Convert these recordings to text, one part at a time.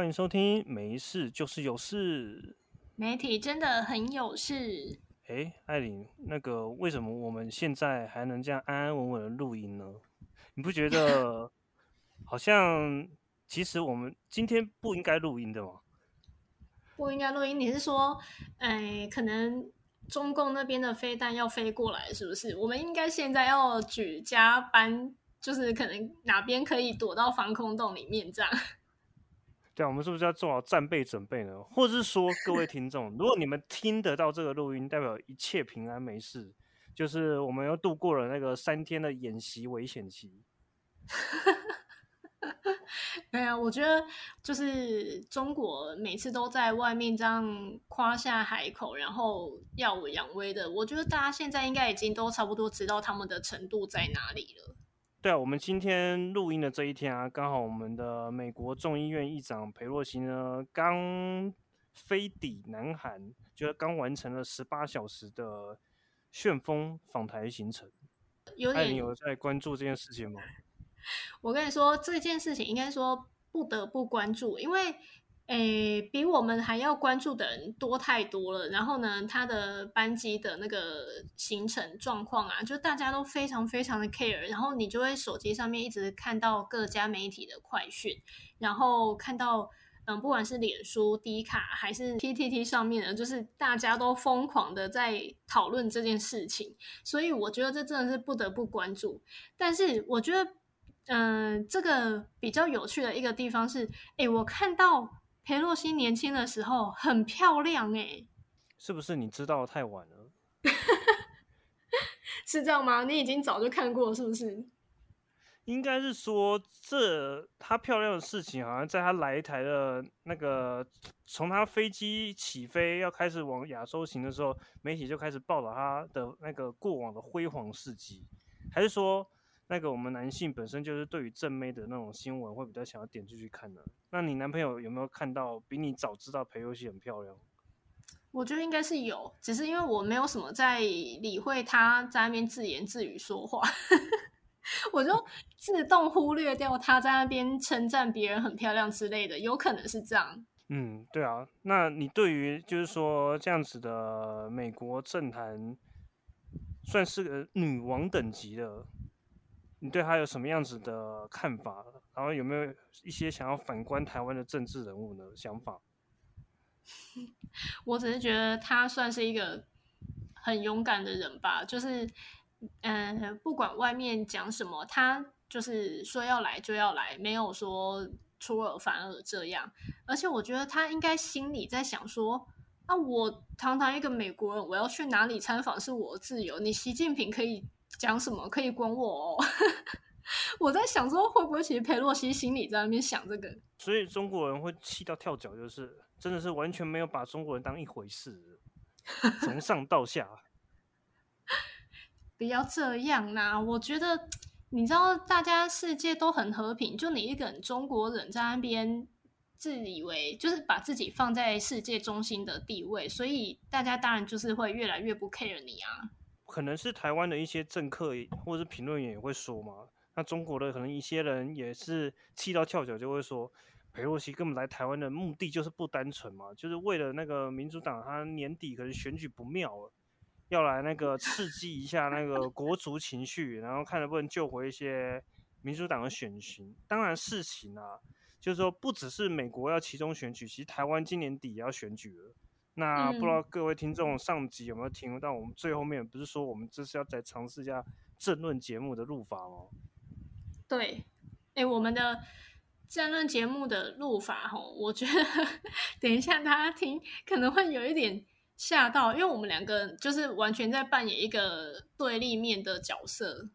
欢迎收听，没事就是有事。媒体真的很有事。哎，艾琳，那个为什么我们现在还能这样安安稳稳的录音呢？你不觉得 好像其实我们今天不应该录音的吗？不应该录音？你是说，哎，可能中共那边的飞弹要飞过来，是不是？我们应该现在要举加班，就是可能哪边可以躲到防空洞里面这样。对，我们是不是要做好战备准备呢？或者是说，各位听众，如果你们听得到这个录音，代表一切平安没事，就是我们又度过了那个三天的演习危险期。对啊，我觉得就是中国每次都在外面这样夸下海口，然后耀武扬威的。我觉得大家现在应该已经都差不多知道他们的程度在哪里了。对啊，我们今天录音的这一天啊，刚好我们的美国众议院议长佩洛西呢刚飞抵南韩，就是刚完成了十八小时的旋风访台行程。有点有在关注这件事情吗？我跟你说，这件事情应该说不得不关注，因为。诶，比我们还要关注的人多太多了。然后呢，他的班机的那个行程状况啊，就大家都非常非常的 care。然后你就会手机上面一直看到各家媒体的快讯，然后看到嗯，不管是脸书、D 卡还是 PTT 上面的，就是大家都疯狂的在讨论这件事情。所以我觉得这真的是不得不关注。但是我觉得，嗯，这个比较有趣的一个地方是，诶，我看到。裴洛西年轻的时候很漂亮哎，是不是你知道太晚了？是这样吗？你已经早就看过是不是？应该是说，这她漂亮的事情，好像在她来台的那个，从她飞机起飞要开始往亚洲行的时候，媒体就开始报道她的那个过往的辉煌事迹，还是说？那个我们男性本身就是对于正妹的那种新闻会比较想要点进去看的。那你男朋友有没有看到比你早知道裴游戏很漂亮？我觉得应该是有，只是因为我没有什么在理会他在那边自言自语说话，我就自动忽略掉他在那边称赞别人很漂亮之类的，有可能是这样。嗯，对啊。那你对于就是说这样子的美国政坛，算是个女王等级的？你对他有什么样子的看法？然后有没有一些想要反观台湾的政治人物的想法？我只是觉得他算是一个很勇敢的人吧，就是，嗯，不管外面讲什么，他就是说要来就要来，没有说出尔反尔这样。而且我觉得他应该心里在想说：啊，我堂堂一个美国人，我要去哪里参访是我自由，你习近平可以。讲什么可以管我？哦？我在想说，会不会其实佩洛西心里在那边想这个？所以中国人会气到跳脚，就是真的是完全没有把中国人当一回事，从上到下。不要这样啦！我觉得你知道，大家世界都很和平，就你一个人中国人在那边自以为就是把自己放在世界中心的地位，所以大家当然就是会越来越不 care 你啊。可能是台湾的一些政客或者是评论员也会说嘛，那中国的可能一些人也是气到跳脚，就会说，裴洛西根本来台湾的目的就是不单纯嘛，就是为了那个民主党他年底可能选举不妙了，要来那个刺激一下那个国足情绪，然后看能不能救回一些民主党的选情。当然事情啊，就是说不只是美国要其中选举，其实台湾今年底也要选举了。那不知道各位听众上集有没有听到？我们最后面不是说我们这是要再尝试一下政论节目的录法吗？对，哎，我们的政论节目的录法哈，我觉得等一下大家听可能会有一点吓到，因为我们两个就是完全在扮演一个对立面的角色。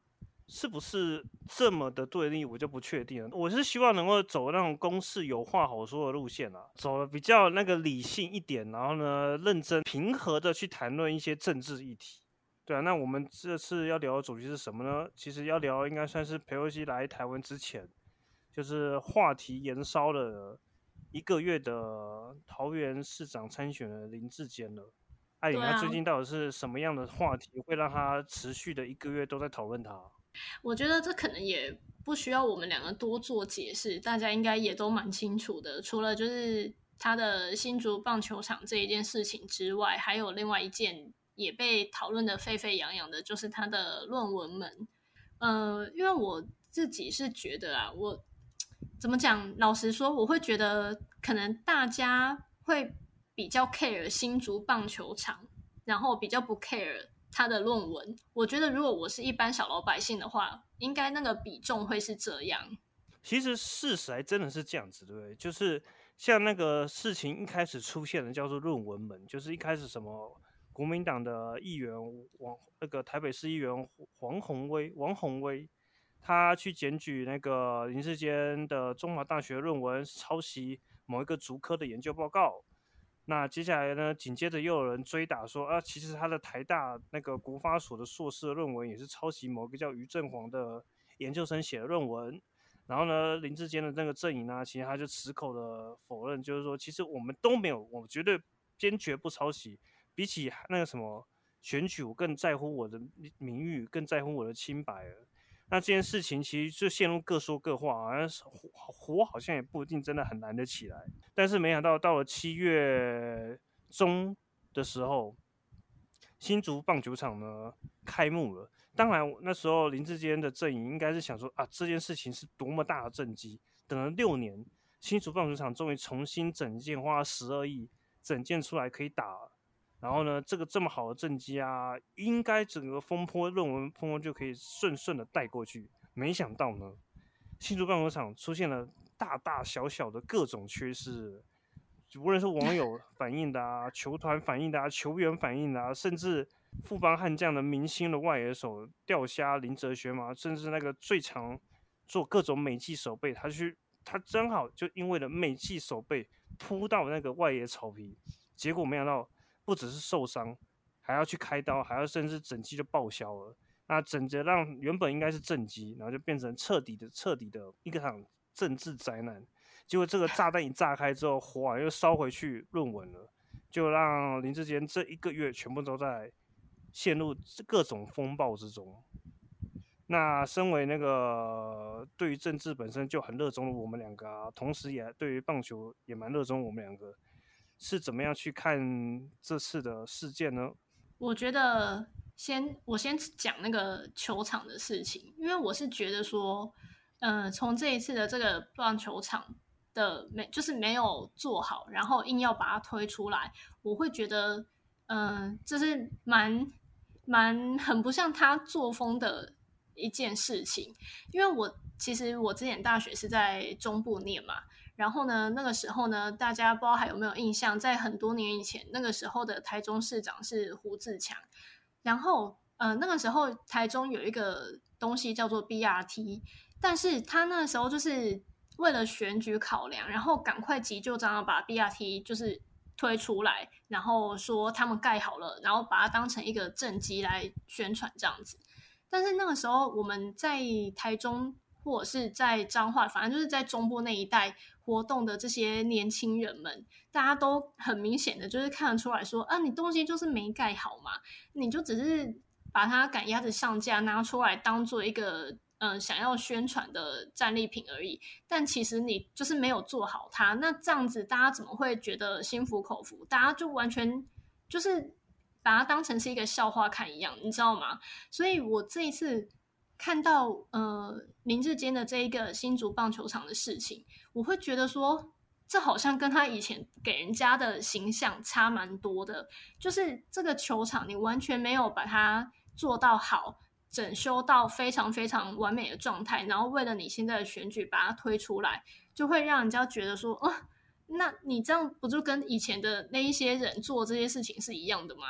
是不是这么的对立，我就不确定了。我是希望能够走那种公事有话好说的路线啊，走的比较那个理性一点，然后呢，认真平和的去谈论一些政治议题。对啊，那我们这次要聊的主题是什么呢？其实要聊应该算是裴洛西来台湾之前，就是话题延烧了一个月的桃园市长参选的林志坚了。艾琳，他最近到底是什么样的话题会让他持续的一个月都在讨论他？我觉得这可能也不需要我们两个多做解释，大家应该也都蛮清楚的。除了就是他的新竹棒球场这一件事情之外，还有另外一件也被讨论的沸沸扬扬的，就是他的论文们。呃，因为我自己是觉得啊，我怎么讲？老实说，我会觉得可能大家会比较 care 新竹棒球场，然后比较不 care 他的论文。我觉得如果我是一般小老百姓的话，应该那个比重会是这样。其实事实还真的是这样子，对不对？就是像那个事情一开始出现的叫做论文门，就是一开始什么国民党的议员王那个台北市议员黄宏威王宏威，他去检举那个林志坚的中华大学论文抄袭某一个竹科的研究报告。那接下来呢，紧接着又有人追打说啊，其实他的台大那个国发所的硕士论文也是抄袭某个叫于振煌的研究生写的论文。然后呢，林志坚的那个阵营呢，其实他就矢口的否认，就是说，其实我们都没有，我绝对坚决不抄袭。比起那个什么选举，我更在乎我的名誉，更在乎我的清白。那这件事情其实就陷入各说各话，好像是火好像也不一定真的很难得起来。但是没想到到了七月中的时候，新竹棒球场呢开幕了。当然，那时候林志坚的阵营应该是想说啊，这件事情是多么大的政绩。等了六年，新竹棒球场终于重新整建，花了十二亿整建出来可以打。然后呢，这个这么好的政绩啊，应该整个风波论文风波就可以顺顺的带过去。没想到呢，新竹棒球场出现了大大小小的各种缺失，无论是网友 反映的啊，球团反映的啊，球员反映的啊，甚至。富邦悍将的明星的外野手钓虾林哲学嘛，甚至那个最常做各种美技手背，他去他正好就因为了美技手背扑到那个外野草皮，结果没想到不只是受伤，还要去开刀，还要甚至整季就报销了。那整着让原本应该是正机，然后就变成彻底的彻底的一个场政治灾难。结果这个炸弹一炸开之后，火又烧回去论文了，就让林志坚这一个月全部都在。陷入各种风暴之中。那身为那个对于政治本身就很热衷的我们两个啊，同时也对于棒球也蛮热衷，我们两个是怎么样去看这次的事件呢？我觉得先我先讲那个球场的事情，因为我是觉得说，嗯，从这一次的这个棒球场的没就是没有做好，然后硬要把它推出来，我会觉得，嗯，这是蛮。蛮很不像他作风的一件事情，因为我其实我之前大学是在中部念嘛，然后呢，那个时候呢，大家不知道还有没有印象，在很多年以前，那个时候的台中市长是胡志强，然后呃，那个时候台中有一个东西叫做 BRT，但是他那个时候就是为了选举考量，然后赶快急救章把 BRT 就是。推出来，然后说他们盖好了，然后把它当成一个政绩来宣传这样子。但是那个时候我们在台中或者是在彰化，反正就是在中部那一带活动的这些年轻人们，大家都很明显的就是看得出来说，啊，你东西就是没盖好嘛，你就只是把它赶鸭子上架拿出来当做一个。嗯，想要宣传的战利品而已，但其实你就是没有做好它，那这样子大家怎么会觉得心服口服？大家就完全就是把它当成是一个笑话看一样，你知道吗？所以我这一次看到呃林志坚的这一个新竹棒球场的事情，我会觉得说，这好像跟他以前给人家的形象差蛮多的，就是这个球场你完全没有把它做到好。整修到非常非常完美的状态，然后为了你现在的选举把它推出来，就会让人家觉得说，哦，那你这样不就跟以前的那一些人做这些事情是一样的吗？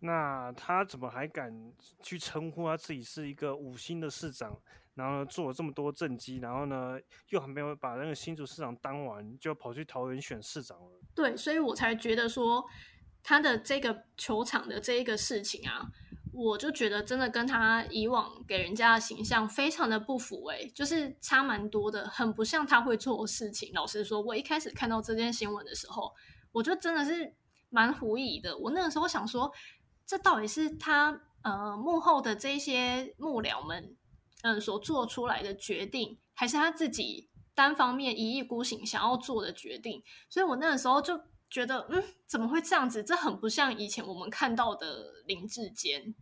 那他怎么还敢去称呼他自己是一个五星的市长？然后呢，做了这么多政绩，然后呢，又还没有把那个新竹市长当完，就跑去桃园选市长了。对，所以我才觉得说，他的这个球场的这一个事情啊。我就觉得真的跟他以往给人家的形象非常的不符诶，就是差蛮多的，很不像他会做的事情。老实说，我一开始看到这件新闻的时候，我就真的是蛮狐疑的。我那个时候想说，这到底是他呃幕后的这些幕僚们嗯所做出来的决定，还是他自己单方面一意孤行想要做的决定？所以我那个时候就觉得，嗯，怎么会这样子？这很不像以前我们看到的林志坚。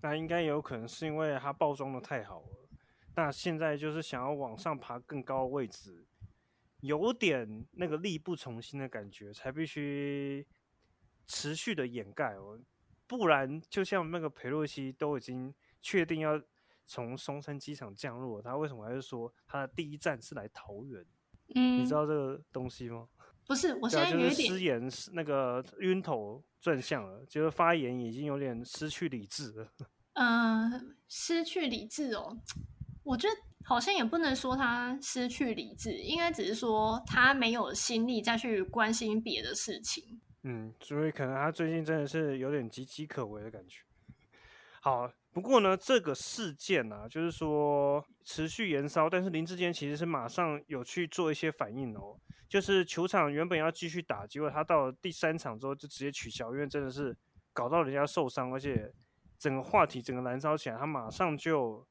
那应该有可能是因为他包装的太好了，那现在就是想要往上爬更高的位置，有点那个力不从心的感觉，才必须持续的掩盖哦，不然就像那个裴洛西都已经确定要从松山机场降落，他为什么还是说他的第一站是来桃园？嗯，你知道这个东西吗？不是，我现在有一点是失言，那个晕头转向了，就是发言已经有点失去理智了。嗯，失去理智哦。我觉得好像也不能说他失去理智，应该只是说他没有心力再去关心别的事情。嗯，所以可能他最近真的是有点岌岌可危的感觉。好，不过呢，这个事件啊，就是说持续延烧，但是林志坚其实是马上有去做一些反应哦。就是球场原本要继续打，结果他到了第三场之后就直接取消，因为真的是搞到人家受伤，而且整个话题整个燃烧起来，他马上就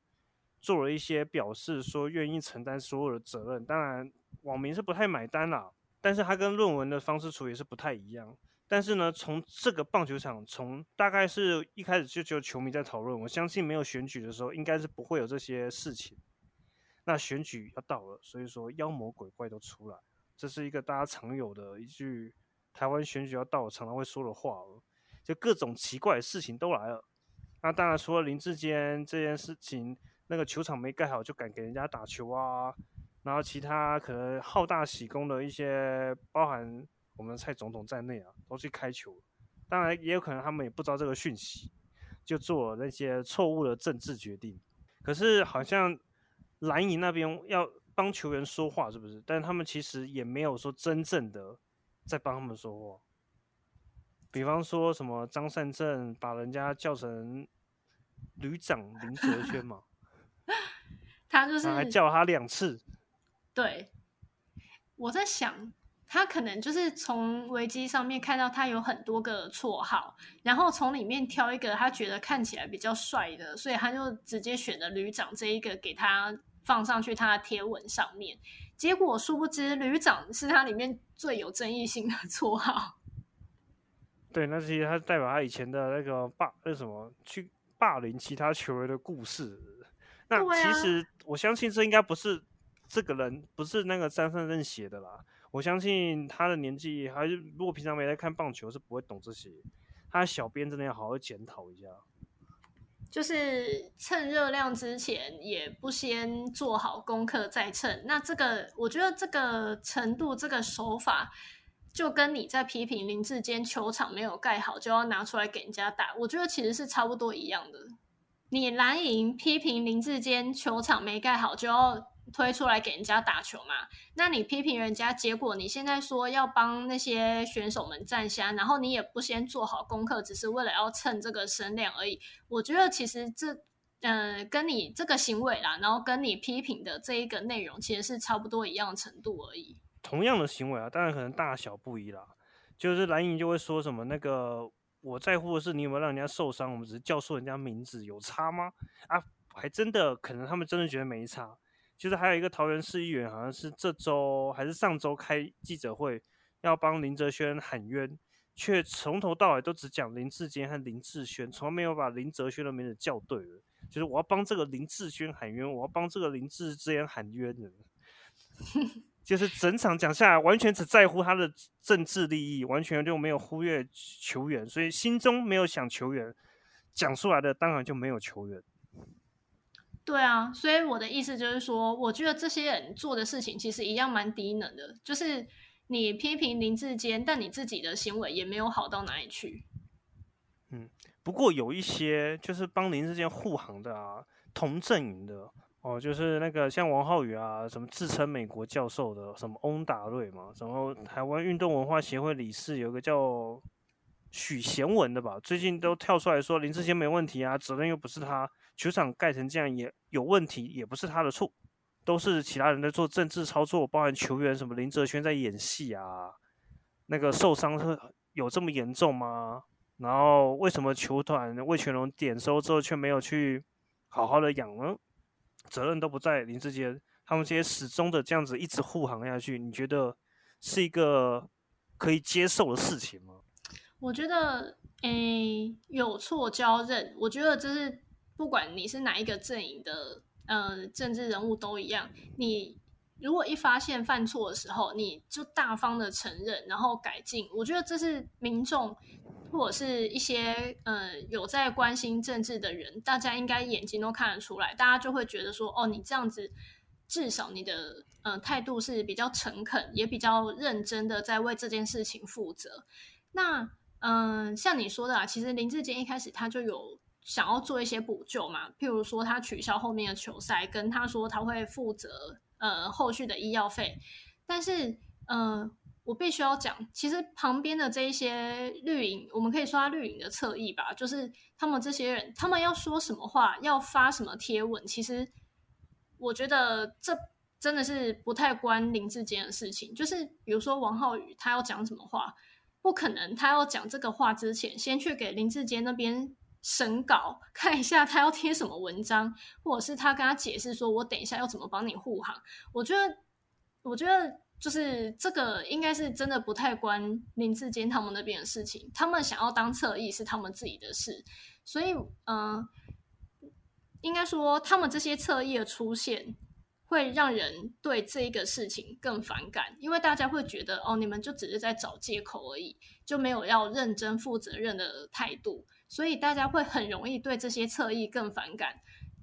做了一些表示，说愿意承担所有的责任。当然，网民是不太买单啦，但是他跟论文的方式处理是不太一样。但是呢，从这个棒球场，从大概是一开始就只有球迷在讨论，我相信没有选举的时候，应该是不会有这些事情。那选举要到了，所以说妖魔鬼怪都出来，这是一个大家常有的一句台湾选举要到了常常会说的话哦，就各种奇怪的事情都来了。那当然，除了林志坚这件事情，那个球场没盖好就敢给人家打球啊，然后其他可能好大喜功的一些，包含我们的蔡总统在内啊，都去开球。当然，也有可能他们也不知道这个讯息，就做了那些错误的政治决定。可是好像蓝营那边要帮球员说话，是不是？但是他们其实也没有说真正的在帮他们说话。比方说什么张善政把人家叫成旅长林哲轩嘛，他就是还叫他两次。对，我在想，他可能就是从维基上面看到他有很多个绰号，然后从里面挑一个他觉得看起来比较帅的，所以他就直接选了旅长这一个给他放上去他的贴文上面。结果殊不知，旅长是他里面最有争议性的 绰号。对，那其实他代表他以前的那个霸那什么去霸凌其他球员的故事。那其实我相信这应该不是这个人，不是那个张善任写的啦。我相信他的年纪还是，如果平常没在看棒球，是不会懂这些。他小编真的要好好检讨一下。就是蹭热量之前，也不先做好功课再蹭。那这个，我觉得这个程度，这个手法，就跟你在批评林志坚球场没有盖好，就要拿出来给人家打，我觉得其实是差不多一样的。你蓝营批评林志坚球场没盖好，就要推出来给人家打球嘛？那你批评人家，结果你现在说要帮那些选手们站下，然后你也不先做好功课，只是为了要蹭这个声量而已。我觉得其实这，呃，跟你这个行为啦，然后跟你批评的这一个内容，其实是差不多一样程度而已。同样的行为啊，当然可能大小不一啦。就是蓝莹就会说什么那个我在乎的是你有没有让人家受伤，我们只是叫错人家名字，有差吗？啊，还真的可能他们真的觉得没差。就是还有一个桃园市议员，好像是这周还是上周开记者会，要帮林哲轩喊冤，却从头到尾都只讲林志坚和林志轩，从来没有把林哲轩的名字叫对了。就是我要帮这个林志轩喊冤，我要帮这个林志坚喊冤的。就是整场讲下来，完全只在乎他的政治利益，完全就没有忽略球员，所以心中没有想球员，讲出来的当然就没有球员。对啊，所以我的意思就是说，我觉得这些人做的事情其实一样蛮低能的，就是你批评林志坚，但你自己的行为也没有好到哪里去。嗯不过有一些就是帮林志坚护航的啊，同阵营的哦，就是那个像王浩宇啊，什么自称美国教授的，什么翁达瑞嘛，然后台湾运动文化协会理事有个叫许贤文的吧，最近都跳出来说林志坚没问题啊，责任又不是他，球场盖成这样也有问题，也不是他的错，都是其他人在做政治操作，包含球员什么林哲轩在演戏啊，那个受伤是有这么严重吗？然后为什么球团魏全龙点收之后却没有去好好的养呢？责任都不在林志坚，他们这些始终的这样子一直护航下去，你觉得是一个可以接受的事情吗？我觉得，诶，有错交认。我觉得这是不管你是哪一个阵营的，呃，政治人物都一样。你如果一发现犯错的时候，你就大方的承认，然后改进。我觉得这是民众或者是一些呃有在关心政治的人，大家应该眼睛都看得出来，大家就会觉得说，哦，你这样子，至少你的呃态度是比较诚恳，也比较认真的在为这件事情负责。那嗯，像你说的啊，其实林志坚一开始他就有想要做一些补救嘛，譬如说他取消后面的球赛，跟他说他会负责呃后续的医药费。但是，呃，我必须要讲，其实旁边的这一些绿营，我们可以说他绿营的侧翼吧，就是他们这些人，他们要说什么话，要发什么贴文，其实我觉得这真的是不太关林志坚的事情。就是比如说王浩宇，他要讲什么话。不可能，他要讲这个话之前，先去给林志坚那边审稿，看一下他要贴什么文章，或者是他跟他解释说，我等一下要怎么帮你护航。我觉得，我觉得就是这个应该是真的不太关林志坚他们那边的事情，他们想要当侧翼是他们自己的事，所以，嗯，应该说他们这些侧翼的出现。会让人对这一个事情更反感，因为大家会觉得哦，你们就只是在找借口而已，就没有要认真负责任的态度，所以大家会很容易对这些侧翼更反感。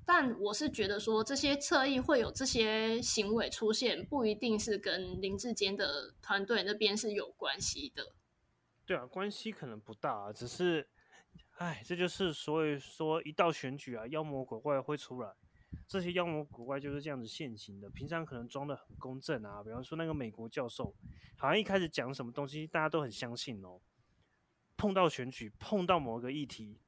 但我是觉得说，这些侧翼会有这些行为出现，不一定是跟林志坚的团队那边是有关系的。对啊，关系可能不大，只是，哎，这就是所以说一到选举啊，妖魔鬼怪会出来。这些妖魔鬼怪就是这样子现形的，平常可能装的很公正啊，比方说那个美国教授，好像一开始讲什么东西大家都很相信哦，碰到选举，碰到某个议题，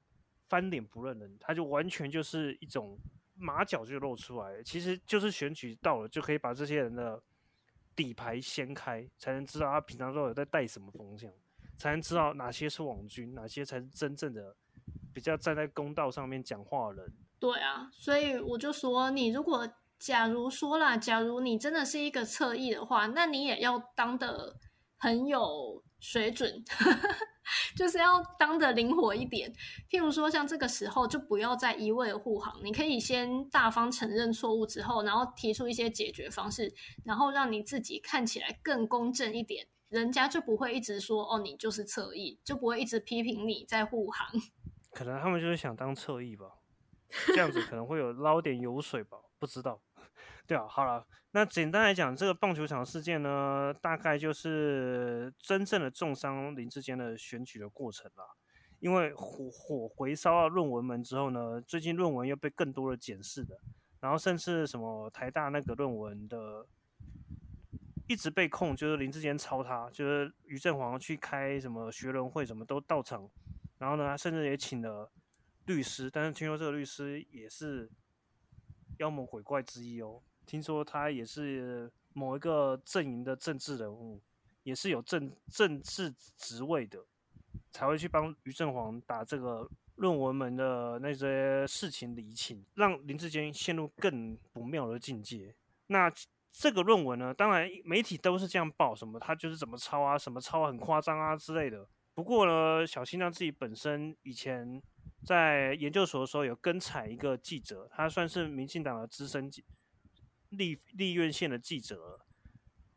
翻脸不认人，他就完全就是一种马脚就露出来，其实就是选举到了就可以把这些人的底牌掀开，才能知道他平常都有在带什么风向，才能知道哪些是网军，哪些才是真正的比较站在公道上面讲话的人。对啊，所以我就说，你如果假如说啦，假如你真的是一个侧翼的话，那你也要当的很有水准，就是要当的灵活一点。譬如说，像这个时候就不要再一味的护航，你可以先大方承认错误之后，然后提出一些解决方式，然后让你自己看起来更公正一点，人家就不会一直说哦，你就是侧翼，就不会一直批评你在护航。可能他们就是想当侧翼吧。这样子可能会有捞点油水吧，不知道。对啊，好了，那简单来讲，这个棒球场事件呢，大概就是真正的重伤林志坚的选举的过程啦。因为火火回烧到论文门之后呢，最近论文又被更多的检视的，然后甚至什么台大那个论文的一直被控，就是林志坚抄他，就是于振煌去开什么学伦会，什么都到场，然后呢，甚至也请了。律师，但是听说这个律师也是妖魔鬼怪之一哦。听说他也是某一个阵营的政治人物，也是有政政治职位的，才会去帮于正煌打这个论文门的那些事情理清，让林志坚陷入更不妙的境界。那这个论文呢，当然媒体都是这样报，什么他就是怎么抄啊，什么抄很夸张啊之类的。不过呢，小新让自己本身以前。在研究所的时候，有跟采一个记者，他算是民进党的资深记立立院线的记者，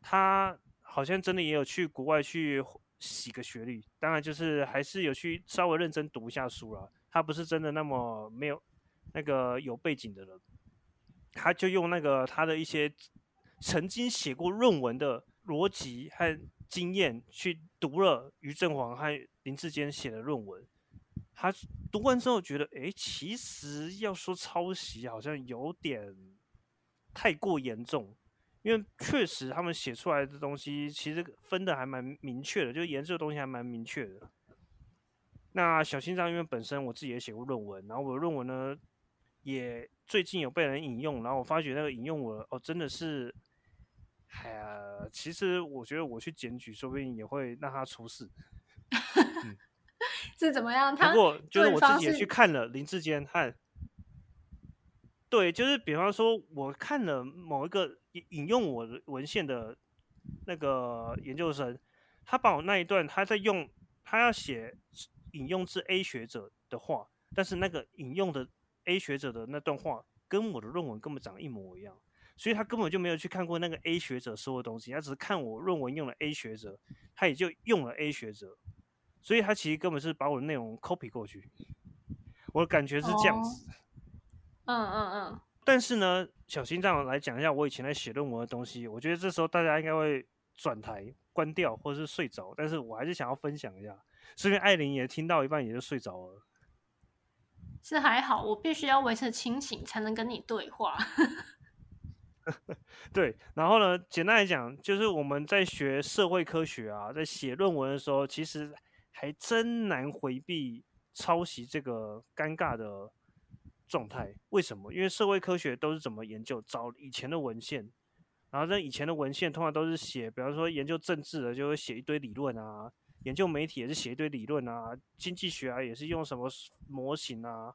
他好像真的也有去国外去洗个学历，当然就是还是有去稍微认真读一下书了。他不是真的那么没有那个有背景的人，他就用那个他的一些曾经写过论文的逻辑和经验去读了于正煌和林志坚写的论文。他读完之后觉得，哎，其实要说抄袭，好像有点太过严重，因为确实他们写出来的东西，其实分的还蛮明确的，就研究的东西还蛮明确的。那小心脏，因为本身我自己也写过论文，然后我的论文呢，也最近有被人引用，然后我发觉那个引用我，哦，真的是，哎呀，其实我觉得我去检举，说不定也会让他出事。是怎么样？他不过就是我自己也去看了林志坚和对，就是比方说，我看了某一个引引用我的文献的那个研究生，他把我那一段他在用，他要写引用自 A 学者的话，但是那个引用的 A 学者的那段话跟我的论文根本长得一模一样，所以他根本就没有去看过那个 A 学者说的东西，他只是看我论文用了 A 学者，他也就用了 A 学者，所以他其实根本是把我的内容 copy 过去，我的感觉是这样子。嗯嗯嗯。但是呢，小心脏来讲一下我以前在写论文的东西，我觉得这时候大家应该会转台关掉或者是睡着，但是我还是想要分享一下。顺便艾琳也听到一半也就睡着了。是还好，我必须要维持清醒才能跟你对话。对，然后呢，简单来讲，就是我们在学社会科学啊，在写论文的时候，其实还真难回避抄袭这个尴尬的状态。为什么？因为社会科学都是怎么研究？找以前的文献，然后在以前的文献通常都是写，比方说研究政治的，就会写一堆理论啊。研究媒体也是写一堆理论啊，经济学啊也是用什么模型啊，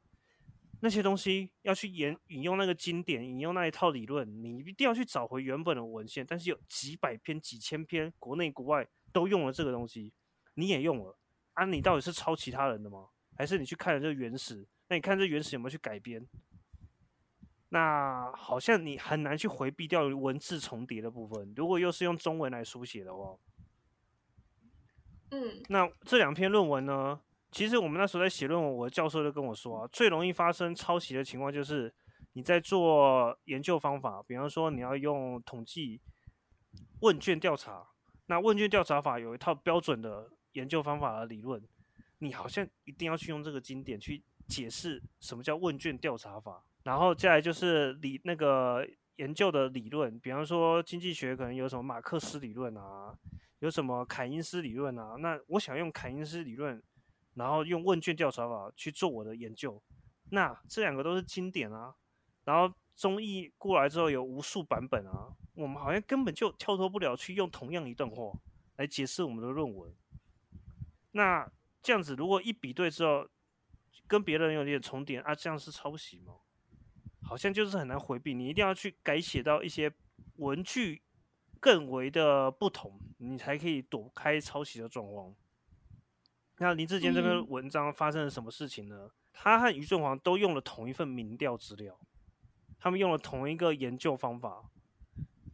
那些东西要去引引用那个经典，引用那一套理论，你一定要去找回原本的文献。但是有几百篇、几千篇，国内国外都用了这个东西，你也用了啊？你到底是抄其他人的吗？还是你去看了这原始？那你看这原始有没有去改编？那好像你很难去回避掉文字重叠的部分。如果又是用中文来书写的话。嗯，那这两篇论文呢？其实我们那时候在写论文，我的教授就跟我说啊，最容易发生抄袭的情况就是你在做研究方法，比方说你要用统计问卷调查，那问卷调查法有一套标准的研究方法的理论，你好像一定要去用这个经典去解释什么叫问卷调查法，然后再来就是理那个研究的理论，比方说经济学可能有什么马克思理论啊。有什么凯因斯理论啊？那我想用凯因斯理论，然后用问卷调查法去做我的研究。那这两个都是经典啊。然后中译过来之后有无数版本啊，我们好像根本就跳脱不了去用同样一段话来解释我们的论文。那这样子如果一比对之后跟别人有点重叠啊，这样是抄袭吗？好像就是很难回避，你一定要去改写到一些文具。更为的不同，你才可以躲开抄袭的状况。那林志坚这篇文章发生了什么事情呢？他和于振煌都用了同一份民调资料，他们用了同一个研究方法，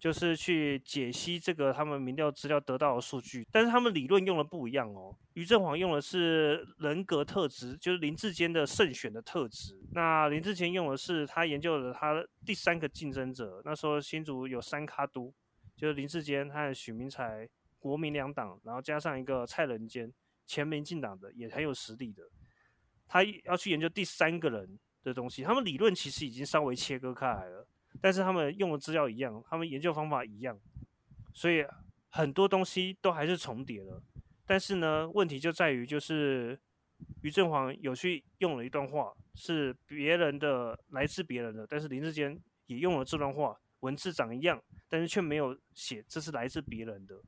就是去解析这个他们民调资料得到的数据，但是他们理论用的不一样哦。余振煌用的是人格特质，就是林志坚的胜选的特质。那林志坚用的是他研究的他第三个竞争者，那时候新竹有三咖都。就是林志坚和许明才，国民两党，然后加上一个蔡仁坚，前民进党的，也很有实力的。他要去研究第三个人的东西，他们理论其实已经稍微切割开来了，但是他们用的资料一样，他们研究方法一样，所以很多东西都还是重叠了。但是呢，问题就在于，就是于振煌有去用了一段话，是别人的，来自别人的，但是林志坚也用了这段话。文字长一样，但是却没有写这是来自别人的。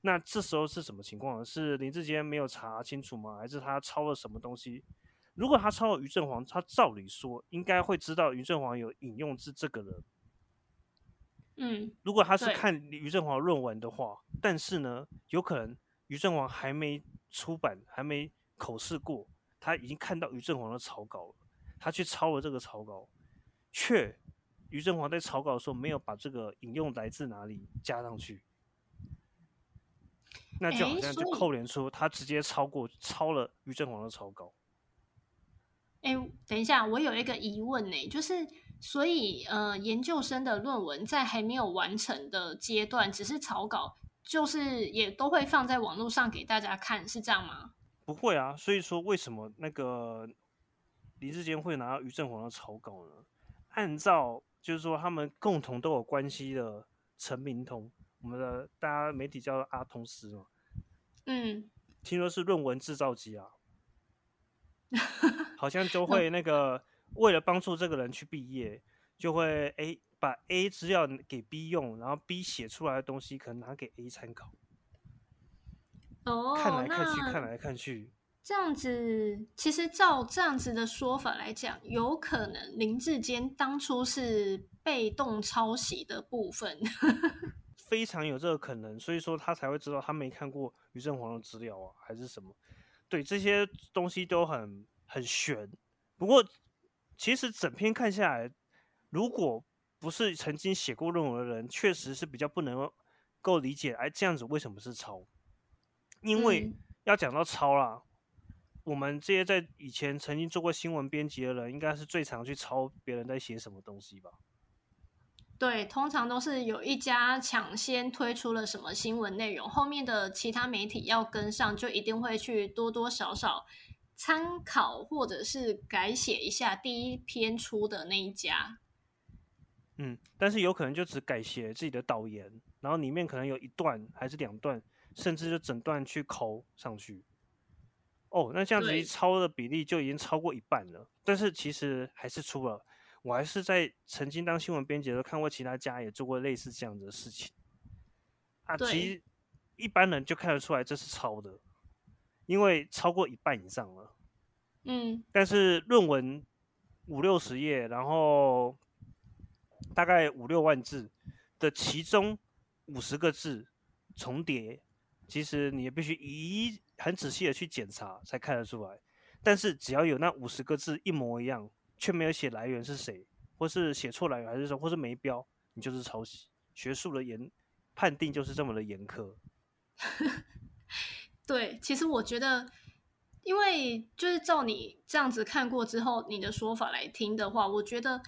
那这时候是什么情况？是林志坚没有查清楚吗？还是他抄了什么东西？如果他抄了于正煌，他照理说应该会知道于正煌有引用自这个人。嗯，如果他是看于正煌论文的话，但是呢，有可能于正煌还没出版，还没口试过，他已经看到于正煌的草稿了，他去抄了这个草稿，却。于正煌在草稿的时候没有把这个引用来自哪里加上去，那就好像就扣连出他直接超过抄了于正煌的草稿。哎，等一下，我有一个疑问呢，就是所以呃，研究生的论文在还没有完成的阶段，只是草稿，就是也都会放在网络上给大家看，是这样吗？不会啊，所以说为什么那个李志坚会拿到于振煌的草稿呢？按照就是说，他们共同都有关系的陈明通，我们的大家媒体叫阿通师嘛，嗯，听说是论文制造机啊，好像就会那个为了帮助这个人去毕业，就会 A 把 A 资料给 B 用，然后 B 写出来的东西可能拿给 A 参考，哦，看来看去看来看去，这样子，其实照这样子的说法来讲，有可能林志坚当初是被动抄袭的部分，非常有这个可能，所以说他才会知道他没看过于正煌的资料啊，还是什么？对，这些东西都很很悬。不过，其实整篇看下来，如果不是曾经写过论文的人，确实是比较不能够理解，哎，这样子为什么是抄？因为要讲到抄啦。我们这些在以前曾经做过新闻编辑的人，应该是最常去抄别人在写什么东西吧？对，通常都是有一家抢先推出了什么新闻内容，后面的其他媒体要跟上，就一定会去多多少少参考或者是改写一下第一篇出的那一家。嗯，但是有可能就只改写自己的导言，然后里面可能有一段还是两段，甚至就整段去抠上去。哦，那这样子一抄的比例就已经超过一半了，但是其实还是出了。我还是在曾经当新闻编辑的时候看过其他家也做过类似这样的事情。啊，其实一般人就看得出来这是抄的，因为超过一半以上了。嗯，但是论文五六十页，然后大概五六万字的其中五十个字重叠，其实你也必须一。很仔细的去检查才看得出来，但是只要有那五十个字一模一样，却没有写来源是谁，或是写错来源还是说，或是没标，你就是抄袭。学术的严判定就是这么的严苛。对，其实我觉得，因为就是照你这样子看过之后，你的说法来听的话，我觉得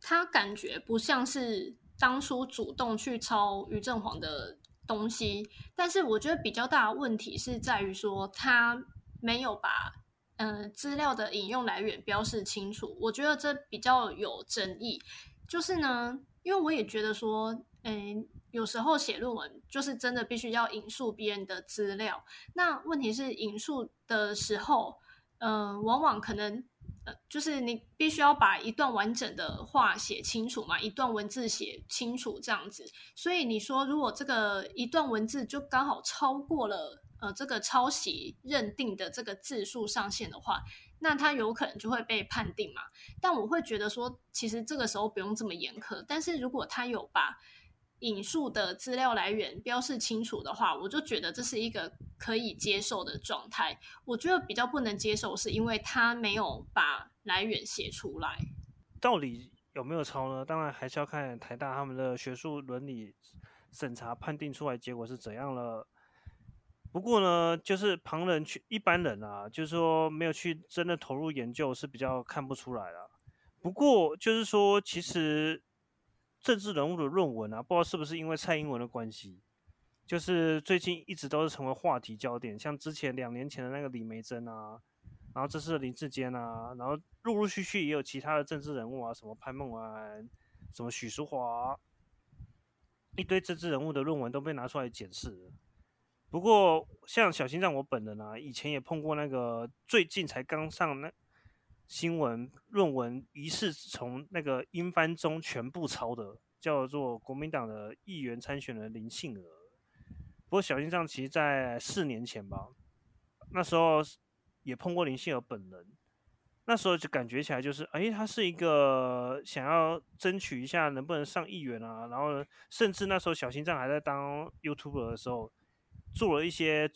他感觉不像是当初主动去抄于正煌的。东西，但是我觉得比较大的问题是在于说他没有把嗯资料的引用来源标示清楚，我觉得这比较有争议。就是呢，因为我也觉得说，嗯，有时候写论文就是真的必须要引述别人的资料，那问题是引述的时候，嗯，往往可能。呃，就是你必须要把一段完整的话写清楚嘛，一段文字写清楚这样子。所以你说，如果这个一段文字就刚好超过了呃这个抄袭认定的这个字数上限的话，那它有可能就会被判定嘛。但我会觉得说，其实这个时候不用这么严苛。但是如果他有把引述的资料来源标示清楚的话，我就觉得这是一个可以接受的状态。我觉得比较不能接受，是因为他没有把来源写出来。到底有没有抄呢？当然还是要看台大他们的学术伦理审查判定出来结果是怎样了。不过呢，就是旁人去一般人啊，就是说没有去真的投入研究是比较看不出来了。不过就是说，其实。政治人物的论文啊，不知道是不是因为蔡英文的关系，就是最近一直都是成为话题焦点。像之前两年前的那个李梅珍啊，然后这是林志坚啊，然后陆陆续续也有其他的政治人物啊，什么潘孟安、什么许淑华，一堆政治人物的论文都被拿出来检视。不过像小心脏我本人啊，以前也碰过那个最近才刚上那。新闻论文疑似从那个英翻中全部抄的，叫做国民党的议员参选人林信娥。不过小心脏其实在四年前吧，那时候也碰过林信娥本人，那时候就感觉起来就是，哎，他是一个想要争取一下能不能上议员啊，然后甚至那时候小心脏还在当 YouTuber 的时候，做了一些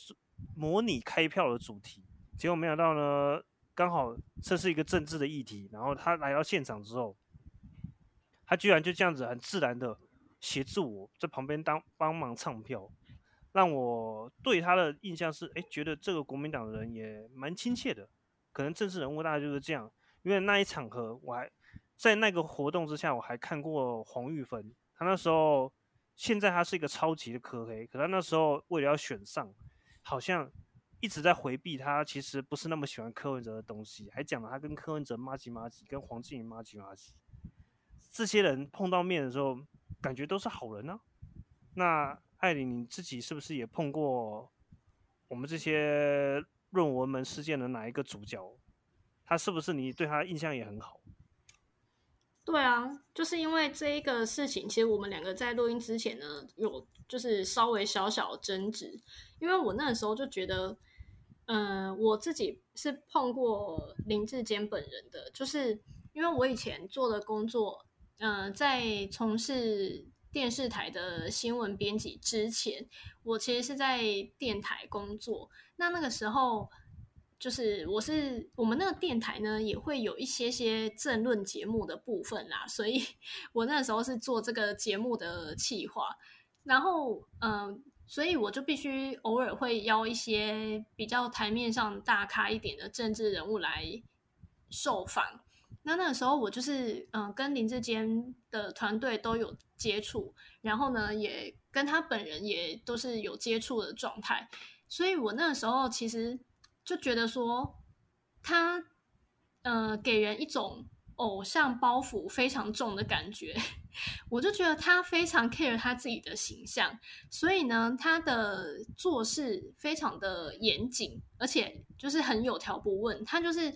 模拟开票的主题，结果没想到呢。刚好这是一个政治的议题，然后他来到现场之后，他居然就这样子很自然的协助我在旁边当帮忙唱票，让我对他的印象是，哎，觉得这个国民党的人也蛮亲切的。可能政治人物大概就是这样，因为那一场合我还在那个活动之下，我还看过黄玉芬，他那时候现在他是一个超级的科黑，可他那时候为了要选上，好像。一直在回避他，其实不是那么喜欢柯文哲的东西，还讲了他跟柯文哲妈吉妈吉，跟黄静怡妈吉妈吉，这些人碰到面的时候，感觉都是好人呢。那艾琳，你自己是不是也碰过我们这些论文门事件的哪一个主角？他是不是你对他印象也很好？对啊，就是因为这一个事情，其实我们两个在录音之前呢，有就是稍微小小争执，因为我那时候就觉得。嗯，我自己是碰过林志坚本人的，就是因为我以前做的工作，嗯，在从事电视台的新闻编辑之前，我其实是在电台工作。那那个时候，就是我是我们那个电台呢，也会有一些些政论节目的部分啦，所以 我那时候是做这个节目的企划，然后嗯。所以我就必须偶尔会邀一些比较台面上大咖一点的政治人物来受访。那那个时候我就是嗯，跟林志坚的团队都有接触，然后呢，也跟他本人也都是有接触的状态。所以我那个时候其实就觉得说，他呃给人一种偶像包袱非常重的感觉。我就觉得他非常 care 他自己的形象，所以呢，他的做事非常的严谨，而且就是很有条不紊。他就是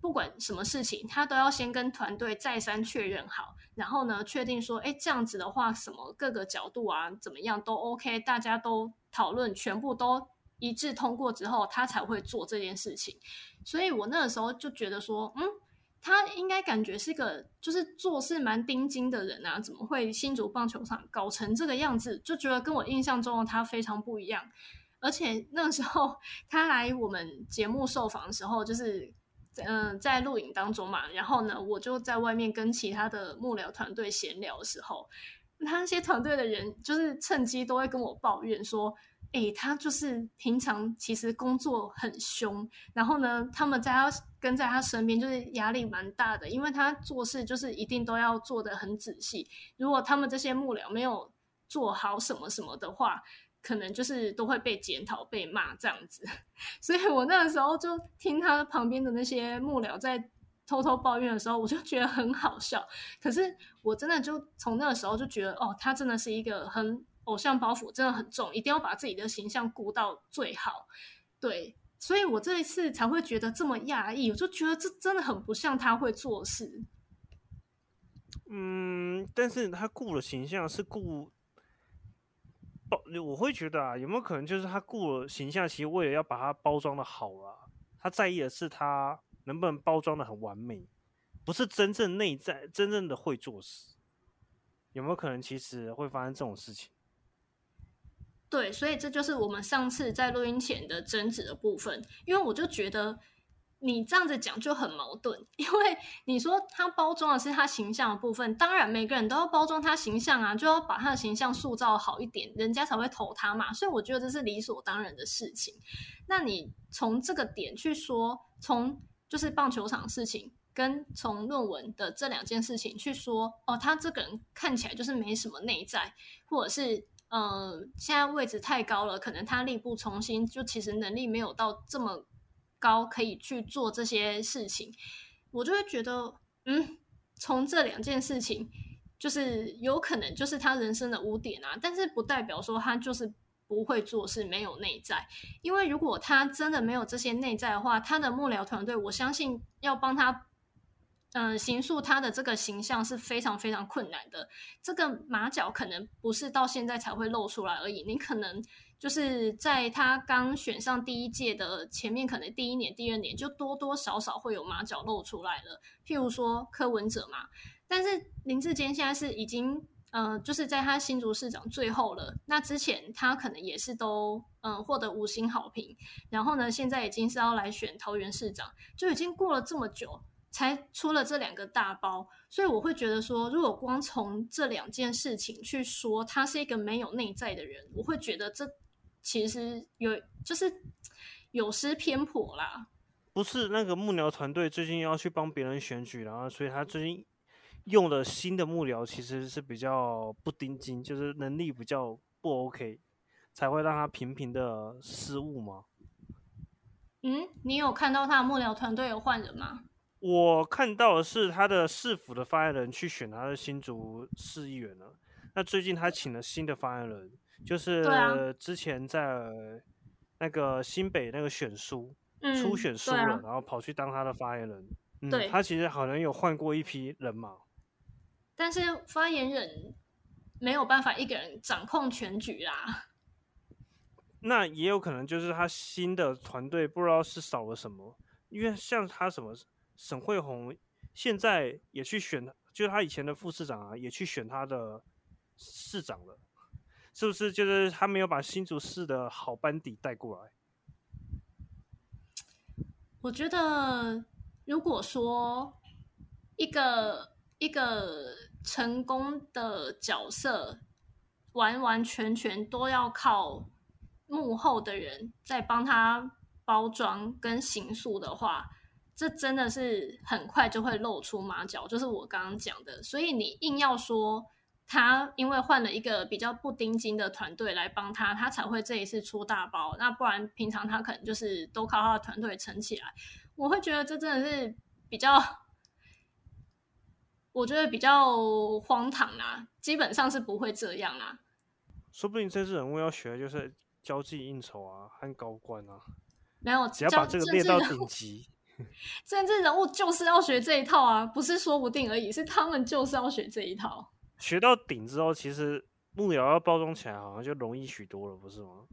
不管什么事情，他都要先跟团队再三确认好，然后呢，确定说，哎，这样子的话，什么各个角度啊，怎么样都 OK，大家都讨论，全部都一致通过之后，他才会做这件事情。所以我那个时候就觉得说，嗯。他应该感觉是个就是做事蛮钉钉的人啊，怎么会新竹棒球场搞成这个样子？就觉得跟我印象中的他非常不一样。而且那时候他来我们节目受访的时候，就是嗯在录影当中嘛，然后呢我就在外面跟其他的幕僚团队闲聊的时候，那些团队的人就是趁机都会跟我抱怨说。哎，他就是平常其实工作很凶，然后呢，他们在他跟在他身边就是压力蛮大的，因为他做事就是一定都要做的很仔细。如果他们这些幕僚没有做好什么什么的话，可能就是都会被检讨、被骂这样子。所以我那个时候就听他旁边的那些幕僚在偷偷抱怨的时候，我就觉得很好笑。可是我真的就从那个时候就觉得，哦，他真的是一个很。偶像包袱真的很重，一定要把自己的形象顾到最好。对，所以我这一次才会觉得这么讶异，我就觉得这真的很不像他会做事。嗯，但是他顾了形象是顾包，我会觉得啊，有没有可能就是他顾了形象，其实为了要把它包装的好啊，他在意的是他能不能包装的很完美，不是真正内在真正的会做事。有没有可能其实会发生这种事情？对，所以这就是我们上次在录音前的争执的部分。因为我就觉得你这样子讲就很矛盾，因为你说他包装的是他形象的部分，当然每个人都要包装他形象啊，就要把他的形象塑造好一点，人家才会投他嘛。所以我觉得这是理所当然的事情。那你从这个点去说，从就是棒球场事情，跟从论文的这两件事情去说，哦，他这个人看起来就是没什么内在，或者是。嗯，现在位置太高了，可能他力不从心，就其实能力没有到这么高，可以去做这些事情。我就会觉得，嗯，从这两件事情，就是有可能就是他人生的污点啊，但是不代表说他就是不会做事，没有内在。因为如果他真的没有这些内在的话，他的幕僚团队，我相信要帮他。嗯，刑诉他的这个形象是非常非常困难的。这个马脚可能不是到现在才会露出来而已，你可能就是在他刚选上第一届的前面，可能第一年、第二年就多多少少会有马脚露出来了。譬如说柯文哲嘛，但是林志坚现在是已经，嗯，就是在他新竹市长最后了。那之前他可能也是都，嗯，获得五星好评。然后呢，现在已经是要来选桃园市长，就已经过了这么久。才出了这两个大包，所以我会觉得说，如果光从这两件事情去说他是一个没有内在的人，我会觉得这其实有就是有失偏颇啦。不是那个幕僚团队最近要去帮别人选举，然后所以他最近用的新的幕僚其实是比较不盯紧，就是能力比较不 OK，才会让他频频的失误吗？嗯，你有看到他的幕僚团队有换人吗？我看到的是他的市府的发言人去选他的新竹市议员了。那最近他请了新的发言人，就是之前在那个新北那个选书初选输了，然后跑去当他的发言人。对，他其实好像有换过一批人马，但是发言人没有办法一个人掌控全局啦。那也有可能就是他新的团队不知道是少了什么，因为像他什么沈惠宏现在也去选，就是他以前的副市长啊，也去选他的市长了，是不是？就是他没有把新竹市的好班底带过来。我觉得，如果说一个一个成功的角色，完完全全都要靠幕后的人在帮他包装跟行塑的话，这真的是很快就会露出马脚。就是我刚刚讲的，所以你硬要说他因为换了一个比较不盯紧的团队来帮他，他才会这一次出大包。那不然平常他可能就是都靠他的团队撑起来。我会觉得这真的是比较，我觉得比较荒唐啦，基本上是不会这样啦。说不定这次人物要学的就是交际应酬啊，和高官啊。没有，只要把这个列到顶级，政治人物就是要学这一套啊，不是说不定而已，是他们就是要学这一套。学到顶之后，其实幕僚要包装起来，好像就容易许多了，不是吗？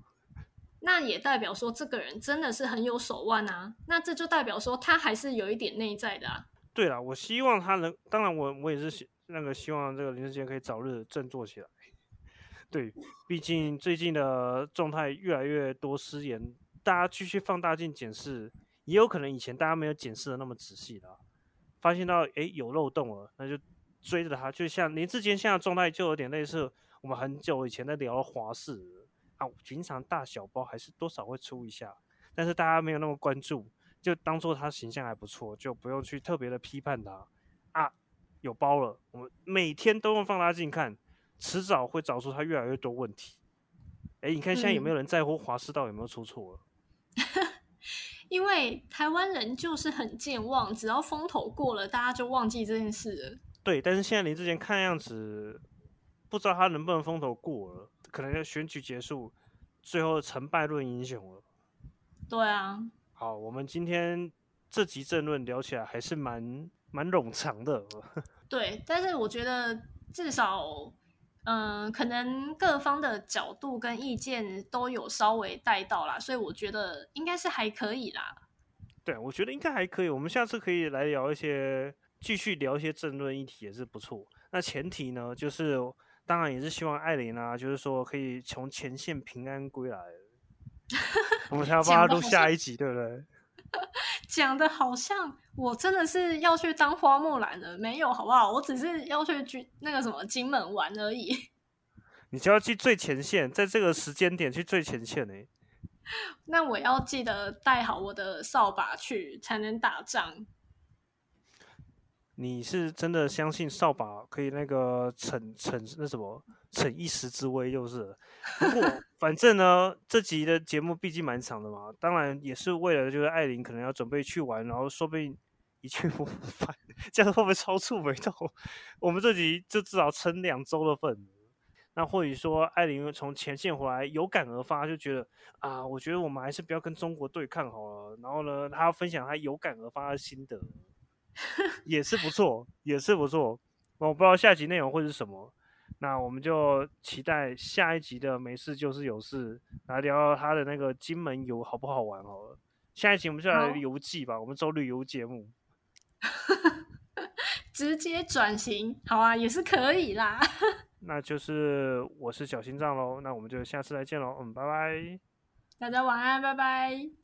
那也代表说这个人真的是很有手腕啊，那这就代表说他还是有一点内在的啊。对啦，我希望他能，当然我我也是希那个希望这个林志坚可以早日振作起来。对，毕竟最近的状态越来越多失言，大家继续放大镜检视，也有可能以前大家没有检视的那么仔细了，发现到诶有漏洞了，那就追着他，就像林志坚现在状态就有点类似我们很久以前在聊华视。啊，平常大小包还是多少会出一下，但是大家没有那么关注，就当做他形象还不错，就不用去特别的批判他。啊，有包了，我们每天都用放大镜看，迟早会找出他越来越多问题。哎，你看现在有没有人在乎华师道有没有出错了？因为台湾人就是很健忘，只要风头过了，大家就忘记这件事了。对，但是现在林志坚看样子，不知道他能不能风头过了。可能要选举结束，最后成败论英雄了。对啊。好，我们今天这集政论聊起来还是蛮蛮冗长的。对，但是我觉得至少，嗯，可能各方的角度跟意见都有稍微带到啦，所以我觉得应该是还可以啦。对，我觉得应该还可以。我们下次可以来聊一些，继续聊一些政论议题也是不错。那前提呢，就是。当然也是希望艾琳啊，就是说可以从前线平安归来，我们才要帮他录下一集，对不对？讲的好像我真的是要去当花木兰了，没有好不好？我只是要去去那个什么金门玩而已。你就要去最前线，在这个时间点去最前线呢？那我要记得带好我的扫把去，才能打仗。你是真的相信扫把可以那个逞逞那什么逞一时之威就是？不过 反正呢，这集的节目毕竟蛮长的嘛，当然也是为了就是艾琳可能要准备去玩，然后说不定一去 不复返，这样会不会超出没到？我们这集就至少撑两周的份。那或许说艾琳从前线回来有感而发，就觉得啊，我觉得我们还是不要跟中国对抗好了。然后呢，他要分享他有感而发的心得。也是不错，也是不错。我不知道下集内容会是什么，那我们就期待下一集的没事就是有事来聊聊他的那个金门游好不好玩好了。下一集我们就来游记吧，我们走旅游节目，直接转型，好啊，也是可以啦。那就是我是小心脏喽，那我们就下次再见喽，嗯，拜拜，大家晚安，拜拜。